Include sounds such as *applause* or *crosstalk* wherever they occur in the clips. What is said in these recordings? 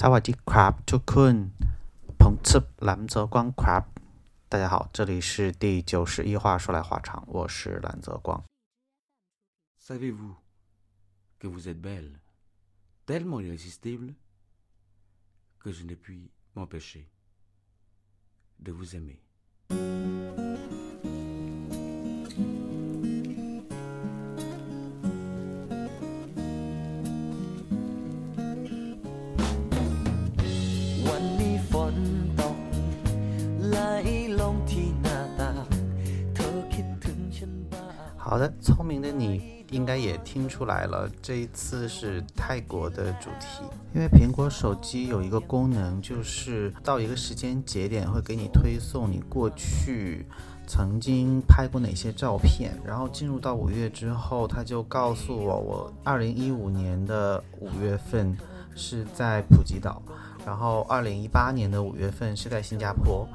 สวัสดีครับทุกคนผม是蓝泽光ครับ大家好，这里是第九十一话，说来话长，我是蓝泽光。 Savez-vous que vous êtes belle, tellement irrésistible, que je ne puis m'empêcher de vous aimer. 应该也听出来了，这一次是泰国的主题。因为苹果手机有一个功能，就是到一个时间节点会给你推送你过去曾经拍过哪些照片，然后进入到五月之后，它就告诉我，我二零一五年的五月份是在普吉岛，然后二零一八年的五月份是在新加坡。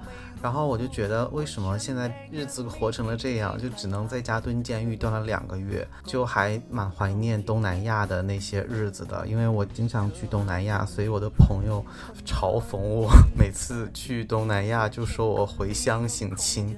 然后我就觉得，为什么现在日子活成了这样，就只能在家蹲监狱蹲了两个月，就还蛮怀念东南亚的那些日子的。因为我经常去东南亚，所以我的朋友嘲讽我，*laughs* 每次去东南亚就说我回乡省亲。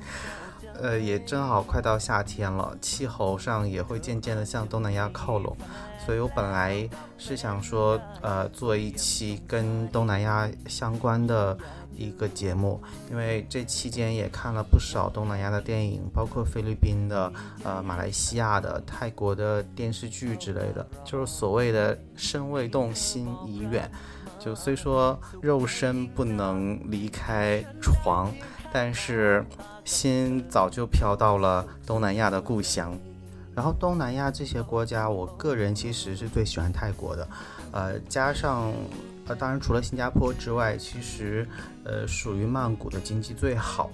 呃，也正好快到夏天了，气候上也会渐渐的向东南亚靠拢，所以我本来是想说，呃，做一期跟东南亚相关的一个节目，因为这期间也看了不少东南亚的电影，包括菲律宾的、呃马来西亚的、泰国的电视剧之类的，就是所谓的身未动，心已远。就虽说肉身不能离开床，但是心早就飘到了东南亚的故乡。然后东南亚这些国家，我个人其实是最喜欢泰国的，呃，加上当然除了新加坡之外，其实呃属于曼谷的经济最好。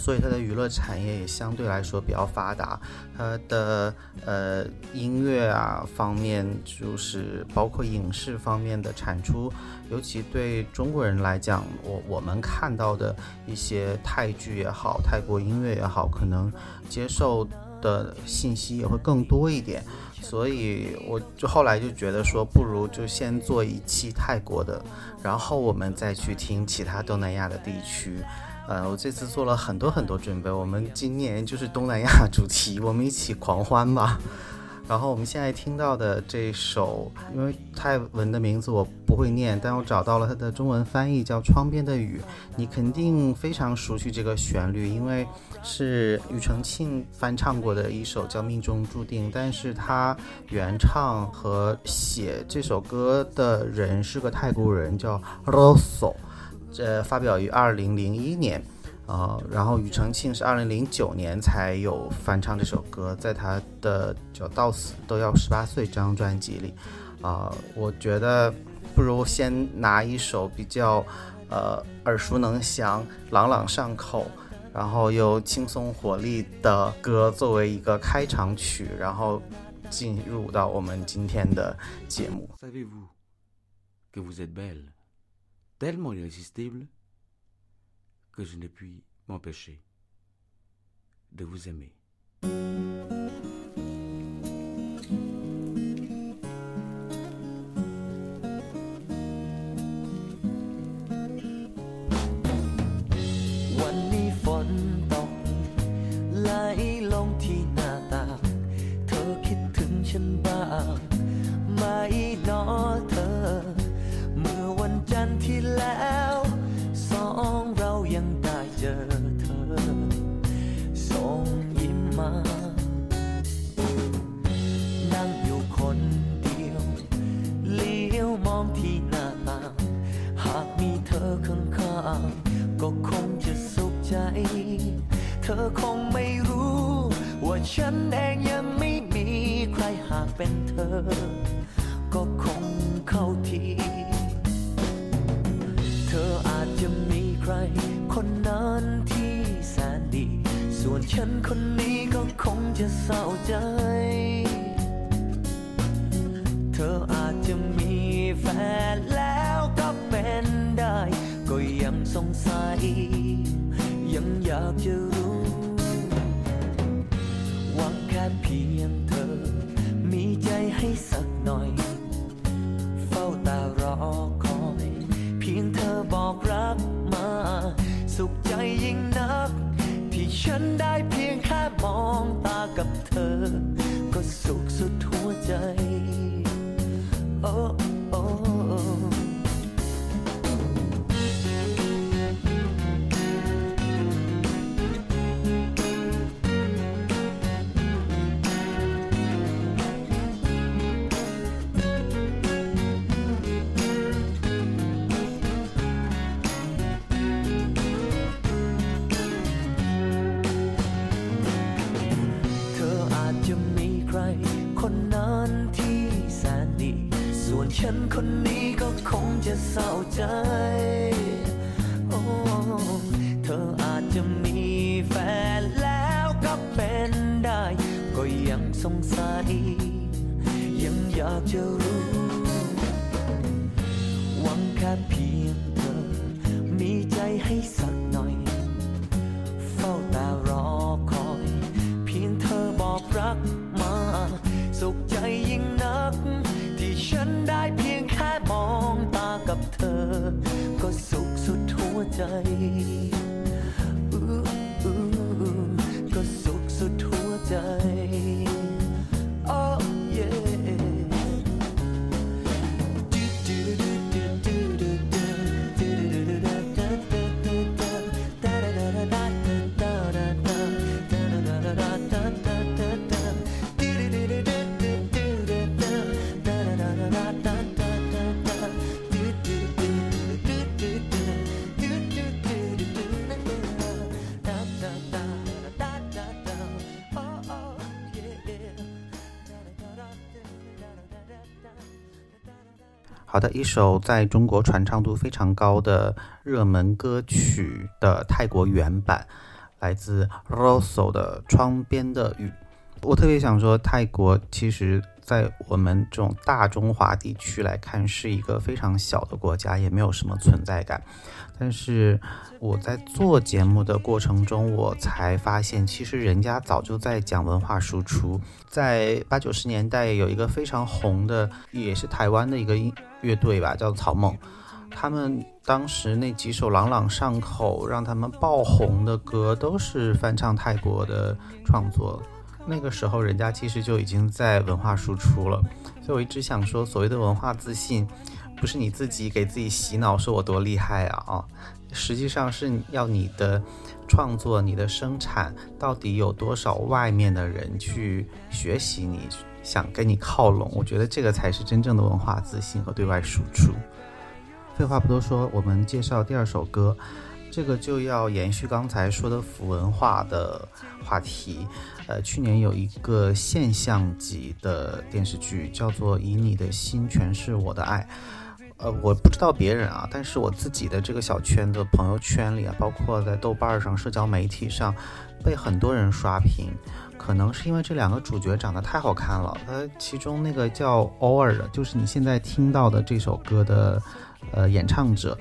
所以它的娱乐产业也相对来说比较发达，它的呃音乐啊方面，就是包括影视方面的产出，尤其对中国人来讲，我我们看到的一些泰剧也好，泰国音乐也好，可能接受的信息也会更多一点。所以我就后来就觉得说，不如就先做一期泰国的，然后我们再去听其他东南亚的地区。呃，我这次做了很多很多准备，我们今年就是东南亚 *laughs* 主题，我们一起狂欢吧。然后我们现在听到的这首，因为泰文的名字我不会念，但我找到了它的中文翻译，叫《窗边的雨》。你肯定非常熟悉这个旋律，因为是庾澄庆翻唱过的一首叫《命中注定》，但是他原唱和写这首歌的人是个泰国人，叫 Rosso。这发表于二零零一年，呃，然后庾澄庆是二零零九年才有翻唱这首歌，在他的就到死都要十八岁这张专辑里，啊、我觉得不如先拿一首比较呃耳熟能详、朗朗上口，然后又轻松活力的歌作为一个开场曲，然后进入到我们今天的节目。que je ne puis m'empêcher de vous aimer. เป็นเธอ ก็คงเข้าที เธออาจจะมีใคร คนนั้นที่แสนดี ส่วนฉันคนนี้ก็คงจะเศร้าใจ ฉันได้เพียงแค่มองตากับเธอ 扫尘。的，一首在中国传唱度非常高的热门歌曲的泰国原版，来自 Rosso 的《窗边的雨》。我特别想说，泰国其实，在我们这种大中华地区来看，是一个非常小的国家，也没有什么存在感。但是我在做节目的过程中，我才发现，其实人家早就在讲文化输出。在八九十年代，有一个非常红的，也是台湾的一个音乐队吧，叫草蜢。他们当时那几首朗朗上口、让他们爆红的歌，都是翻唱泰国的创作。那个时候，人家其实就已经在文化输出了。所以我一直想说，所谓的文化自信，不是你自己给自己洗脑说我多厉害啊啊，实际上是要你的创作、你的生产到底有多少外面的人去学习你，想跟你靠拢。我觉得这个才是真正的文化自信和对外输出。废话不多说，我们介绍第二首歌。这个就要延续刚才说的腐文化的话题。呃，去年有一个现象级的电视剧，叫做《以你的心诠释我的爱》。呃，我不知道别人啊，但是我自己的这个小圈子、朋友圈里啊，包括在豆瓣上、社交媒体上，被很多人刷屏。可能是因为这两个主角长得太好看了。他其中那个叫偶尔的，就是你现在听到的这首歌的呃演唱者，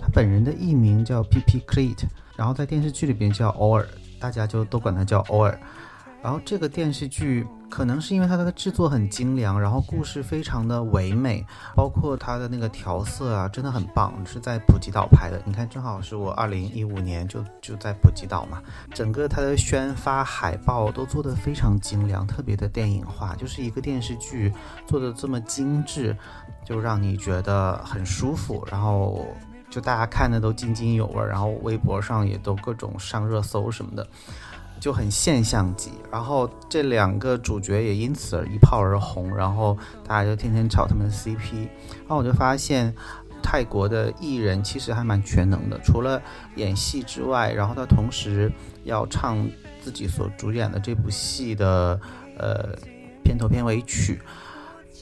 他本人的艺名叫 P P Cleat，然后在电视剧里边叫偶尔，大家就都管他叫偶尔。然后这个电视剧可能是因为它的制作很精良，然后故事非常的唯美，包括它的那个调色啊，真的很棒，是在普吉岛拍的。你看，正好是我二零一五年就就在普吉岛嘛，整个它的宣发海报都做得非常精良，特别的电影化，就是一个电视剧做的这么精致，就让你觉得很舒服，然后就大家看的都津津有味，然后微博上也都各种上热搜什么的。就很现象级，然后这两个主角也因此而一炮而红，然后大家就天天炒他们的 CP，然后我就发现泰国的艺人其实还蛮全能的，除了演戏之外，然后他同时要唱自己所主演的这部戏的呃片头片尾曲，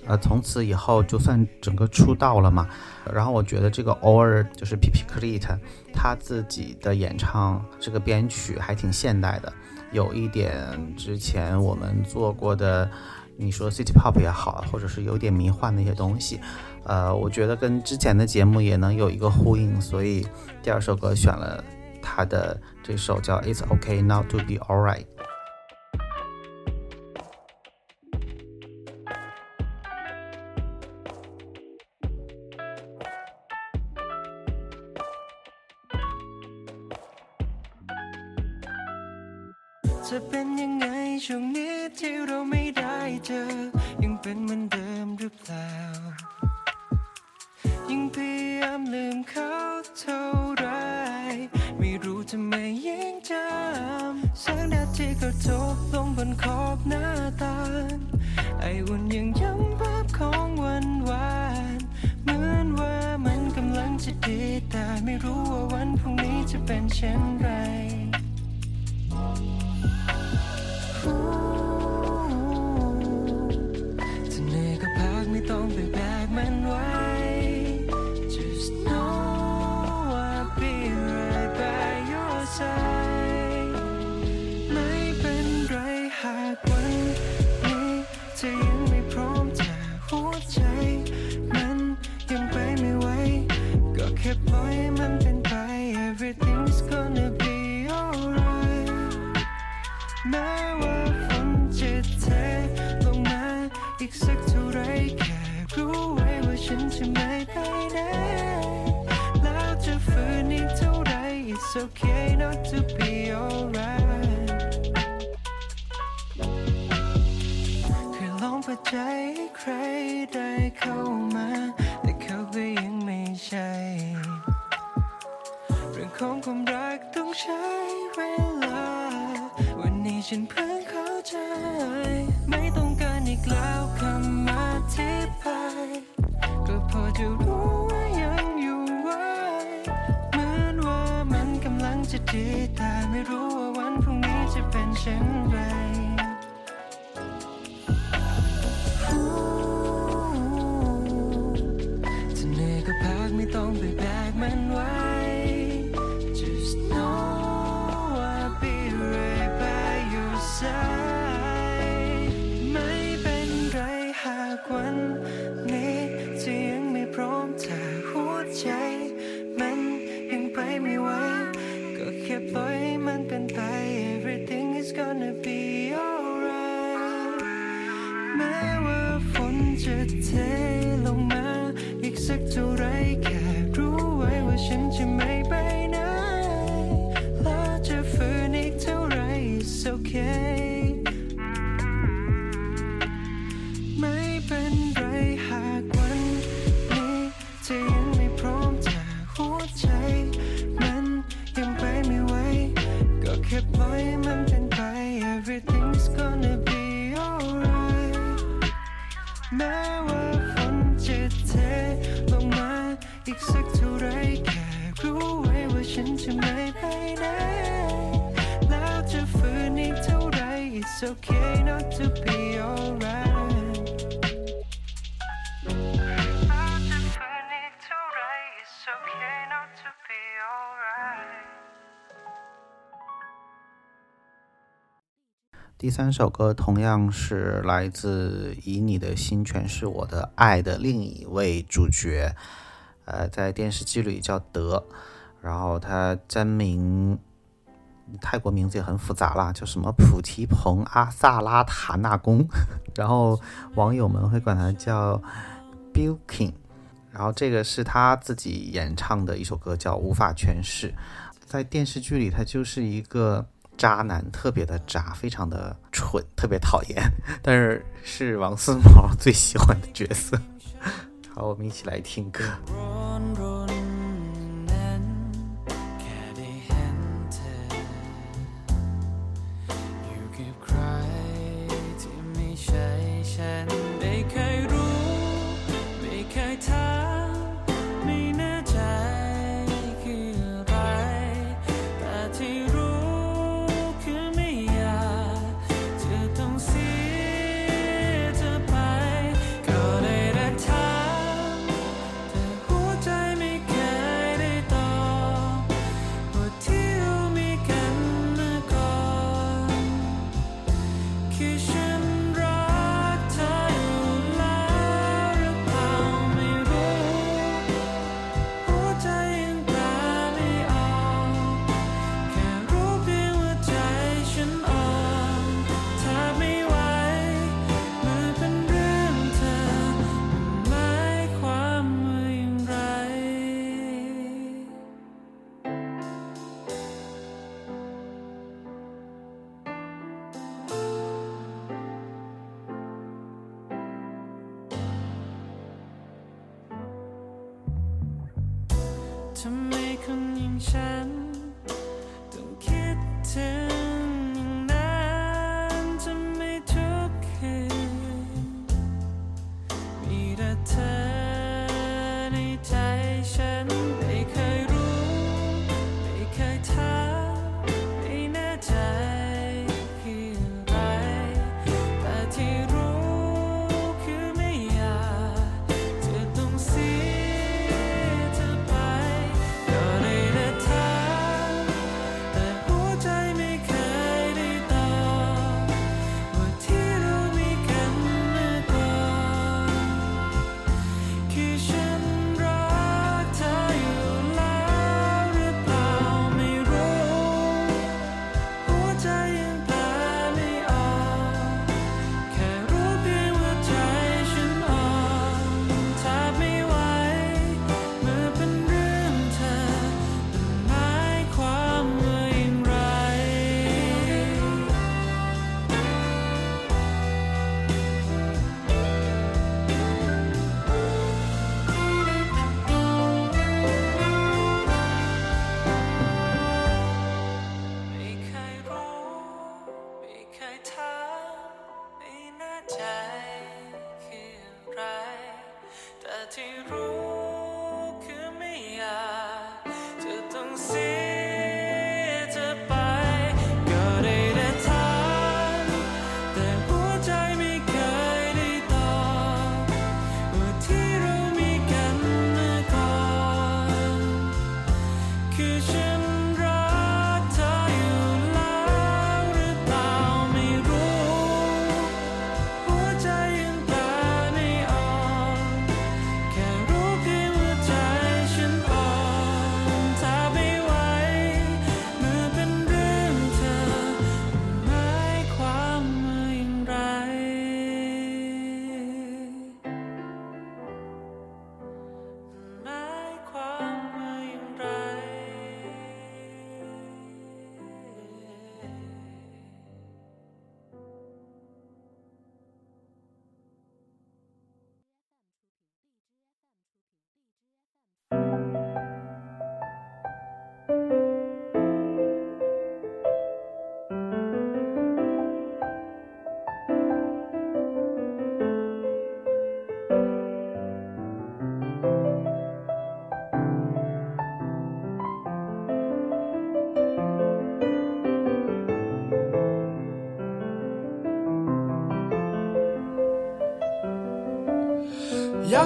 呃从此以后就算整个出道了嘛。然后我觉得这个偶尔就是 P P Cleat 他自己的演唱这个编曲还挺现代的。有一点之前我们做过的，你说 City Pop 也好，或者是有点迷幻的一些东西，呃，我觉得跟之前的节目也能有一个呼应，所以第二首歌选了他的这首叫 It's OK Not to Be Alright。 จะเป็นยังไงช่วงนี้ที่เราไม่ได้เจอ ยังเป็นเหมือนเดิมหรือเปล่ายิ่งพยายามลืมเขาเท่าไร ไม่รู้ทำไมยิ่งจำแสงแดดที่กระทบลงบนขอบหน้าต่างไออุ่นยังย้ำภาพของวันวานเหมือนว่ามันกำลังจะดีแต่ไม่รู้ว่าวันพรุ่งนี้จะเป็นเช่นไร แม้ว่าฝนจะเทลงมาอีกสักเท่าไรแค่รู้ไว้ว่าฉันจะไม่ไปไหนแล้วจะฝืนอีกเท่าไร It's okay not to be alright เคยลองเปิดใจให้ใครได้เข้ามา แต่เขาก็ยังไม่ใช่เรื่องของความรักต้องใช้เวลา ฉันเพิ่งเข้าใจ ไม่ต้องการอีกแล้วคำอธิบายก็พอจะรู้ว่ายังอยู่ไว้เหมือนว่ามันกำลังจะดีแต่ไม่รู้ว่าวันพรุ่งนี้จะเป็นเช่นไร ห 第三首歌同样是来自《以你的心诠释我的爱》的另一位主角，呃，在电视剧里叫德，然后他真名泰国名字也很复杂啦，叫什么普提蓬阿萨拉塔纳宫，*laughs* 然后网友们会管他叫 Bilking，然后这个是他自己演唱的一首歌，叫《无法诠释》。在电视剧里，他就是一个渣男，特别的渣，非常的蠢，特别讨厌，*laughs* 但是是王思毛最喜欢的角色。好，我们一起来听歌。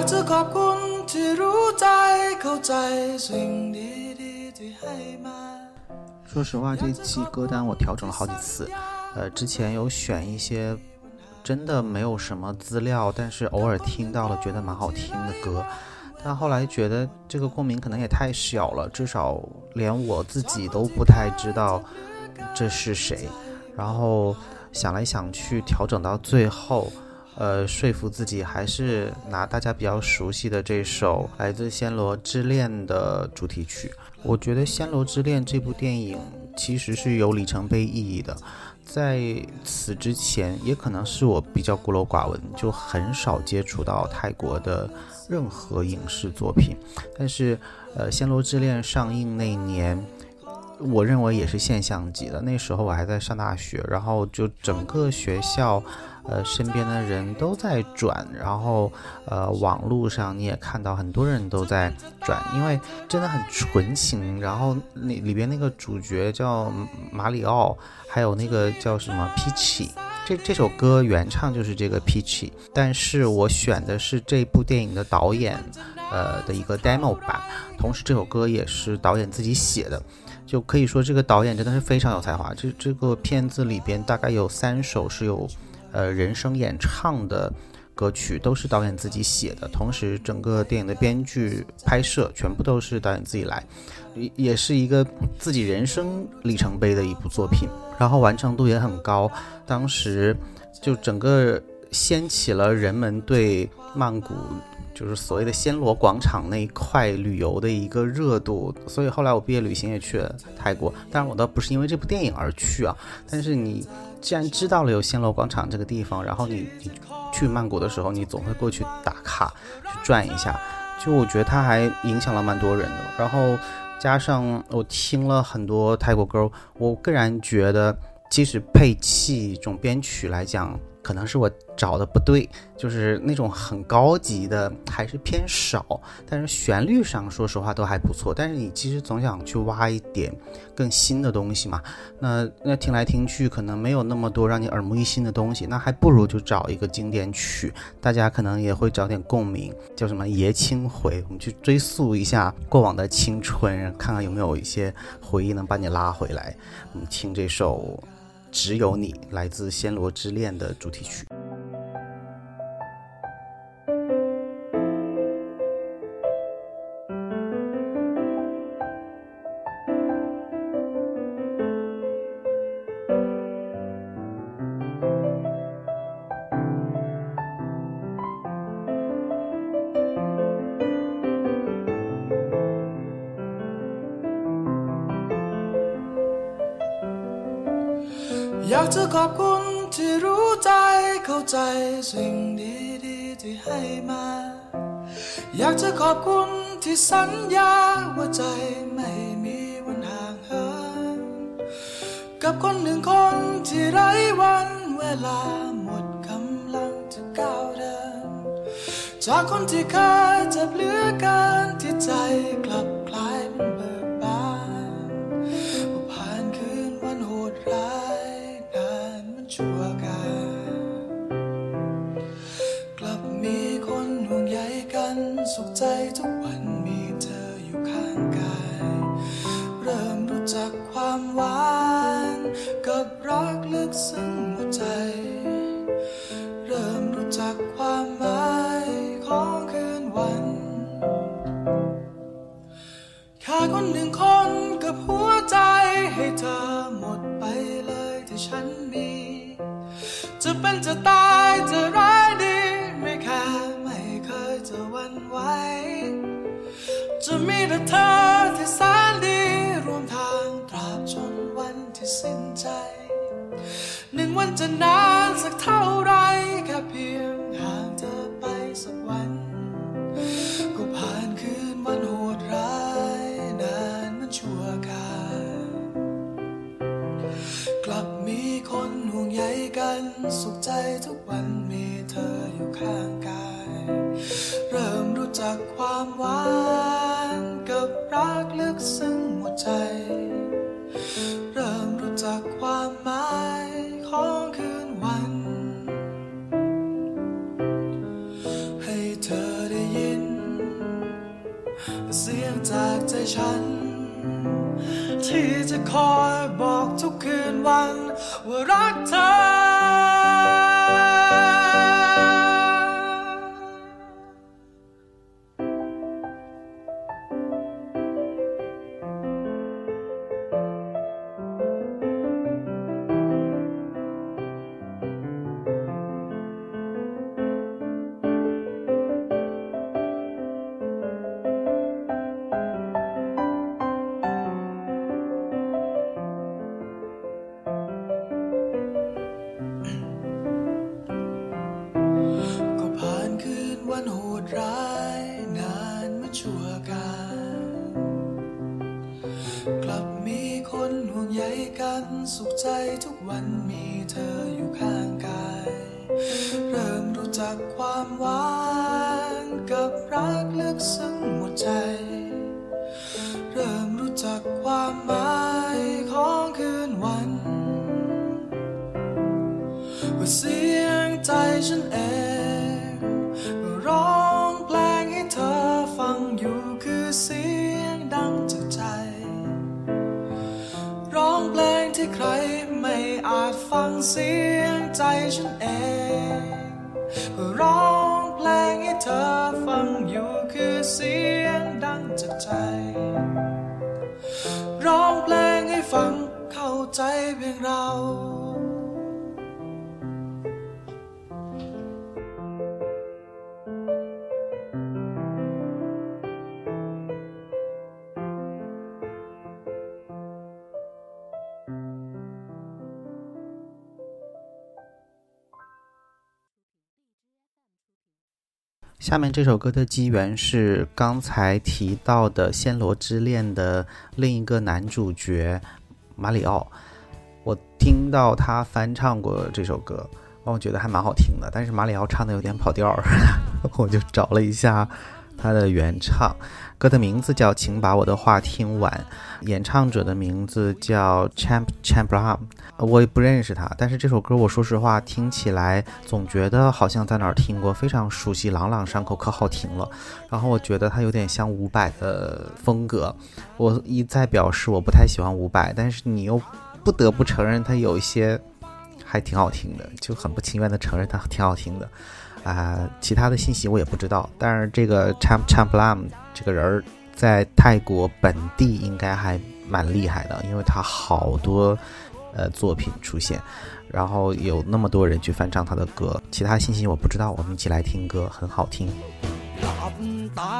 อยากจะขอบคุณที่รู้ใจเข้าใจสิ่งดีๆที่ให้มา 说实话，这期歌单我调整了好几次，呃，之前有选一些真的没有什么资料，但是偶尔听到了觉得蛮好听的歌，但后来觉得这个共鸣可能也太小了，至少连我自己都不太知道这是谁，然后想来想去，调整到最后。 呃，说服自己还是拿大家比较熟悉的这首来自《暹罗之恋》的主题曲。我觉得《暹罗之恋》这部电影其实是有里程碑意义的。在此之前，也可能是我比较孤陋寡闻，就很少接触到泰国的任何影视作品。但是，呃，《暹罗之恋》上映那年，我认为也是现象级的。那时候我还在上大学，然后就整个学校。呃，身边的人都在转，然后呃，网络上你也看到很多人都在转，因为真的很纯情。然后那里边那个主角叫马里奥，还有那个叫什么 Peachy，这这首歌原唱就是这个 Peachy，但是我选的是这部电影的导演呃的一个 demo 版，同时这首歌也是导演自己写的，就可以说这个导演真的是非常有才华。这这个片子里边大概有三首是有。呃，人声演唱的歌曲都是导演自己写的，同时整个电影的编剧、拍摄全部都是导演自己来，也也是一个自己人生里程碑的一部作品，然后完成度也很高，当时就整个掀起了人们对曼谷。就是所谓的暹罗广场那一块旅游的一个热度，所以后来我毕业旅行也去了泰国。当然，我倒不是因为这部电影而去啊。但是你既然知道了有暹罗广场这个地方，然后你你去曼谷的时候，你总会过去打卡，去转一下，就我觉得它还影响了蛮多人的。然后加上我听了很多泰国歌，我个人觉得，即使配器这种编曲来讲，可能是我找的不对，就是那种很高级的还是偏少，但是旋律上说实话都还不错。但是你其实总想去挖一点更新的东西嘛，那那听来听去可能没有那么多让你耳目一新的东西，那还不如就找一个经典曲，大家可能也会找点共鸣，叫什么《爷青回》，我们去追溯一下过往的青春，看看有没有一些回忆能把你拉回来。我们听这首。只有你，来自《暹罗之恋》的主题曲。 อยากจะขอบคุณที่รู้ใจเข้าใจสิ่งดีๆที่ให้มา อยากจะขอบคุณที่สัญญาว่าใจไม่มีวันห่างเหินกับคนหนึ่งคนที่ไร้วันเวลาหมดกำลังจะก้าวเดินจากคนที่เคยจ็บเหลือเกินที่ใจ เสียงจากใจฉัน ที่จะคอยบอกทุกคืนวัน ว่ารักเธอ ว่าเสียงใจฉันเองร้องเพลงให้เธอฟังอยู่คือเสียงดังจากใจ ร้องเพลงที่ใครไม่อาจฟังเสียงใจฉันเองร้องเพลงให้เธอฟังอยู่คือเสียงดังจากใจ ร้องเพลงให้ฟังเข้าใจเพียงเรา 下面这首歌的机缘是刚才提到的《暹罗之恋》的另一个男主角马里奥。我听到他翻唱过这首歌，我觉得还蛮好听的，但是马里奥唱的有点跑调，*laughs* 我就找了一下他的原唱。歌的名字叫《请把我的话听完》，演唱者的名字叫 Champ Champram，我也不认识他，但是这首歌我说实话听起来总觉得好像在哪儿听过，非常熟悉，朗朗上口，可好听了。然后我觉得他有点像伍佰的风格，我一再表示我不太喜欢伍佰，但是你又不得不承认他有一些还挺好听的，就很不情愿的承认他挺好听的。啊，其他的信息我也不知道，但是这个 Champ Champlam 这个人儿在泰国本地应该还蛮厉害的，因为他好多呃作品出现，然后有那么多人去翻唱他的歌。其他信息我不知道，我们一起来听歌，很好听。หลับตา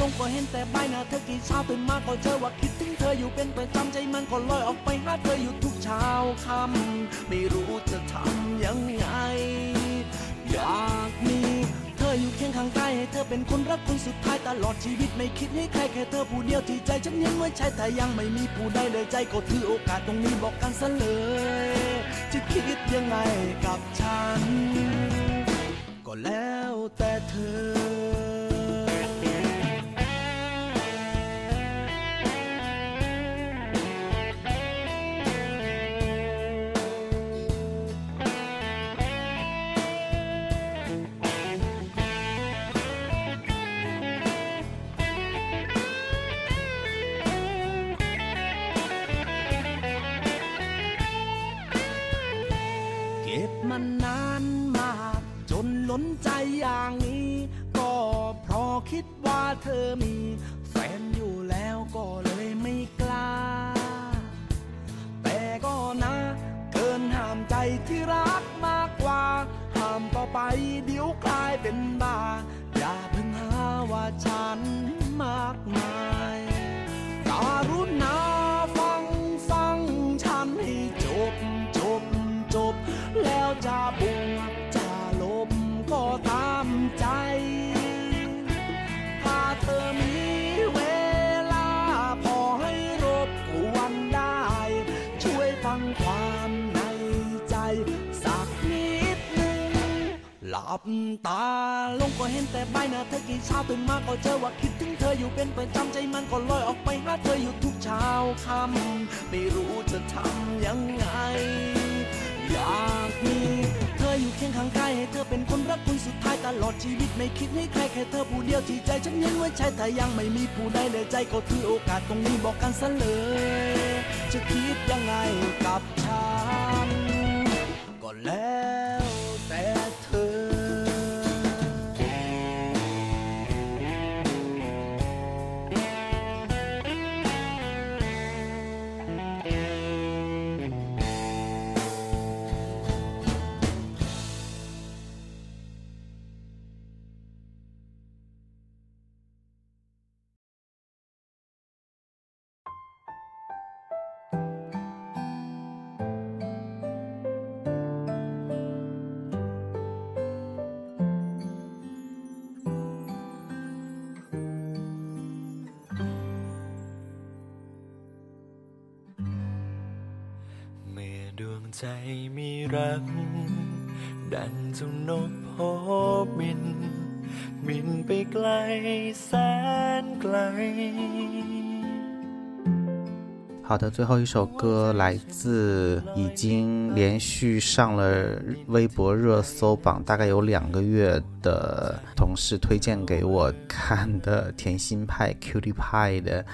ลงก็เห็นแต่ใบหน้าเธอกี่เช้าตื่นมาก็เจอว่าคิดถึงเธออยู่เป็นประจำใจมันก็ลอยออกไปหาเธออยู่ทุกเช้าค่ำไม่รู้จะทำยังไง อยากมี เธออยู่เคียงข้างใต้ให้เธอเป็นคนรักคนสุดท้ายตลอดชีวิตไม่คิดให้ใครแค่เธอผู้เดียวที่ใจฉันยังไม่ใช่แต่ยังไม่มีผู้ใดเลยใจก็ถือโอกาสตรงนี้บอกกันซะเลย จะคิดยังไงกับฉัน ก็แล้วแต่เธอ ล้นใจอย่างนี้ ก็เพราะคิดว่าเธอมี แฟนอยู่แล้วก็เลยไม่กล้า แต่ก็นะ เกินห้ามใจที่รักมากกว่า ห้ามต่อไปเดี๋ยวกลายเป็นบ้า อย่าเพิ่งหาว่าฉันมากมาย ใจ ถ้าเธอมีเวลา พอให้รบกวนได้ ช่วยฟังความในใจ สักนิดหนึ่ง หลับตาลงก็เห็นแต่ใบหน้าเธอกี่เช้าตื่นมาก็เจอว่าคิดถึงเธออยู่เป็นประจำใจมันก็ลอยออกไปหาเธออยู่ทุกเช้าค่ำไม่รู้จะทำยังไง อยากมี ออยู่เคียงข้างกายให้เธอเป็นคนรักคนสุดท้ายตลอดชีวิตไม่คิดให้ใครแค่เธอผู้เดียวที่ใจฉันยังไว้ใช้แต่ยังไม่มีผู้ใดเลยใจก็ถือโอกาสตรงนี้บอกกันซะเลย จะคิดยังไงกับฉันก็แล้ว ใจมีรัก ดังเจ้านกโพบิน บินไปไกลแสนไกล。好的，最后一首歌来自已经连续上了微博热搜榜大概有两个月的同事推荐给我看的甜心派 Cutie Pie 的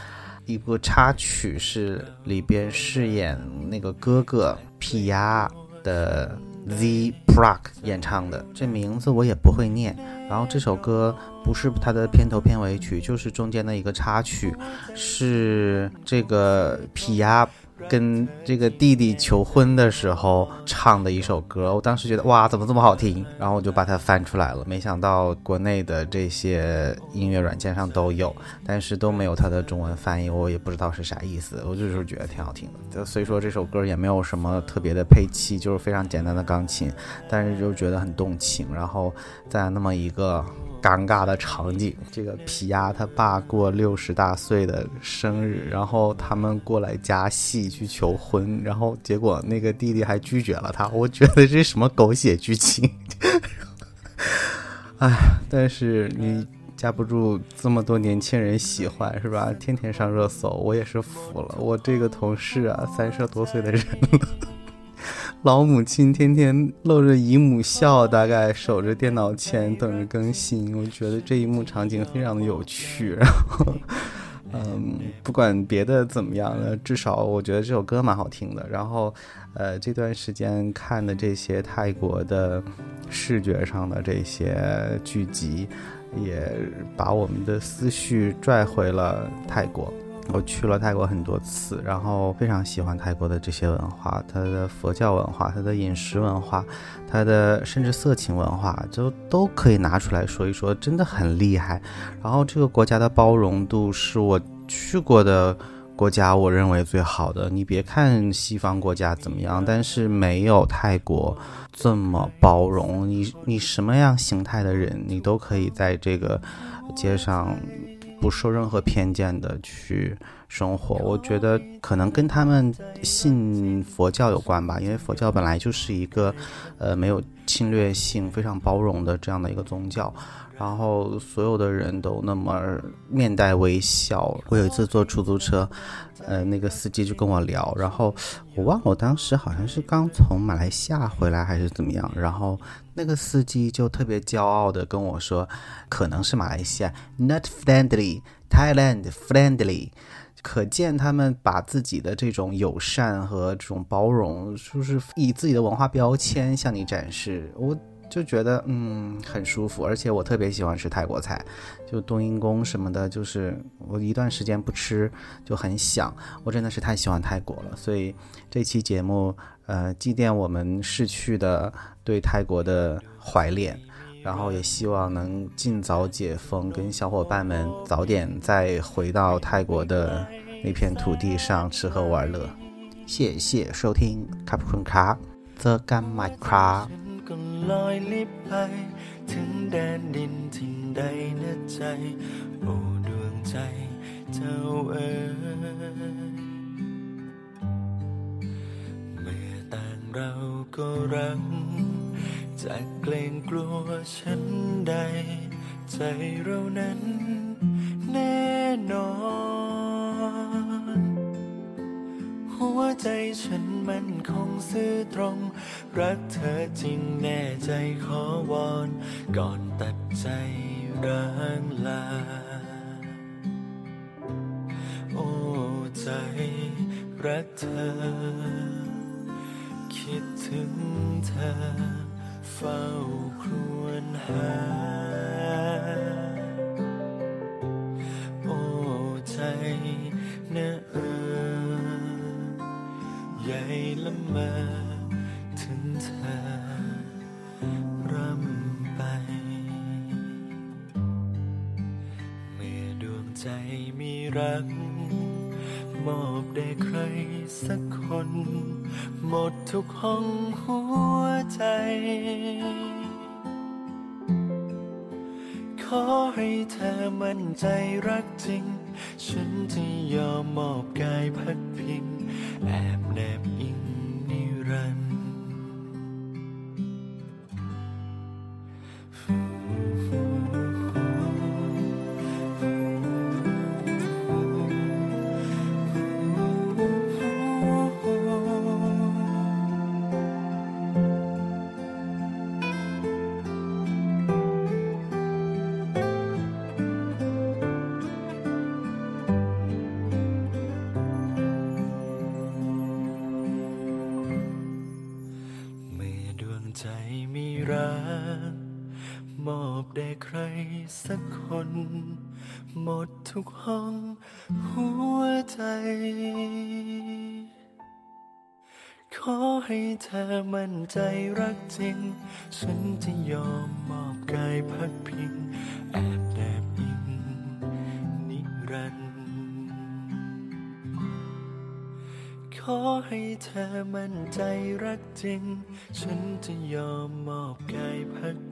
一部插曲，是里边饰演那个哥哥皮亚的 Z Prack 演唱的，这名字我也不会念。然后这首歌不是他的片头片尾曲，就是中间的一个插曲，是这个皮亚跟这个弟弟求婚的时候唱的一首歌。我当时觉得哇，怎么这么好听？然后我就把它翻出来了。没想到国内的这些音乐软件上都有，但是都没有它的中文翻译，我也不知道是啥意思。我就是觉得挺好听的。所以说这首歌也没有什么特别的配器，就是非常简单的钢琴，但是就觉得很动情。然后在那么一个尴尬的场景。这个皮亚他爸过六十大岁的生日，然后他们过来加戏去求婚，然后结果那个弟弟还拒绝了他。我觉得这什么狗血剧情？*laughs* 哎，但是你架不住这么多年轻人喜欢，是吧？天天上热搜，我也是服了。我这个同事啊，三十多岁的人了。老母亲天天露着姨母笑，大概守着电脑前等着更新。我觉得这一幕场景非常的有趣。然后，嗯，不管别的怎么样呢，至少我觉得这首歌蛮好听的。然后，呃，这段时间看的这些泰国的视觉上的这些剧集，也把我们的思绪拽回了泰国。我去了泰国很多次，然后非常喜欢泰国的这些文化，它的佛教文化、它的饮食文化、它的甚至色情文化，就都可以拿出来说一说，真的很厉害。然后这个国家的包容度是我去过的国家我认为最好的。你别看西方国家怎么样，但是没有泰国这么包容。你你什么样形态的人，你都可以在这个街上。不受任何偏见的去生活，我觉得可能跟他们信佛教有关吧，因为佛教本来就是一个，呃，没有侵略性、非常包容的这样的一个宗教。然后所有的人都那么面带微笑。我有一次坐出租车，呃，那个司机就跟我聊，然后我忘了我当时好像是刚从马来西亚回来还是怎么样，然后那个司机就特别骄傲的跟我说，可能是马来西亚，not friendly，Thailand friendly，可见他们把自己的这种友善和这种包容，就是以自己的文化标签向你展示。我。就觉得嗯很舒服，而且我特别喜欢吃泰国菜，就冬阴功什么的，就是我一段时间不吃就很想，我真的是太喜欢泰国了。所以这期节目，呃，祭奠我们逝去的对泰国的怀恋，然后也希望能尽早解封，跟小伙伴们早点再回到泰国的那片土地上吃喝玩乐。谢谢收听卡普坤卡泽干麦卡。 ก็ลอยลิบไป ถึงแดนดินที่ใดนะใจ โอ้ดวงใจเจ้าเอ๋ยเมื่อต่างเราก็รักจะเกรงกลัวฉันใด ใจเรานั้นแน่นอน หัวใจฉันมันคงซื่อตรง รักเธอจริงแน่ใจขอวอน ก่อนตัดใจร้างลา โอ้ใจรักเธอ คิดถึงเธอ เฝ้าครวญหา ทุกห้องหัวใจ ขอให้เธอมั่นใจรักจริง ฉันจะยอมมอบกายพักพิง แอบแนบ ทุกห้องหัวใจ ขอให้เธอมั่นใจรักจริง ฉันจะยอมมอบกายพักพิง แอบแนบอิงนิรันดร์ขอให้เธอมั่นใจรักจริง ฉันจะยอมมอบกายพัก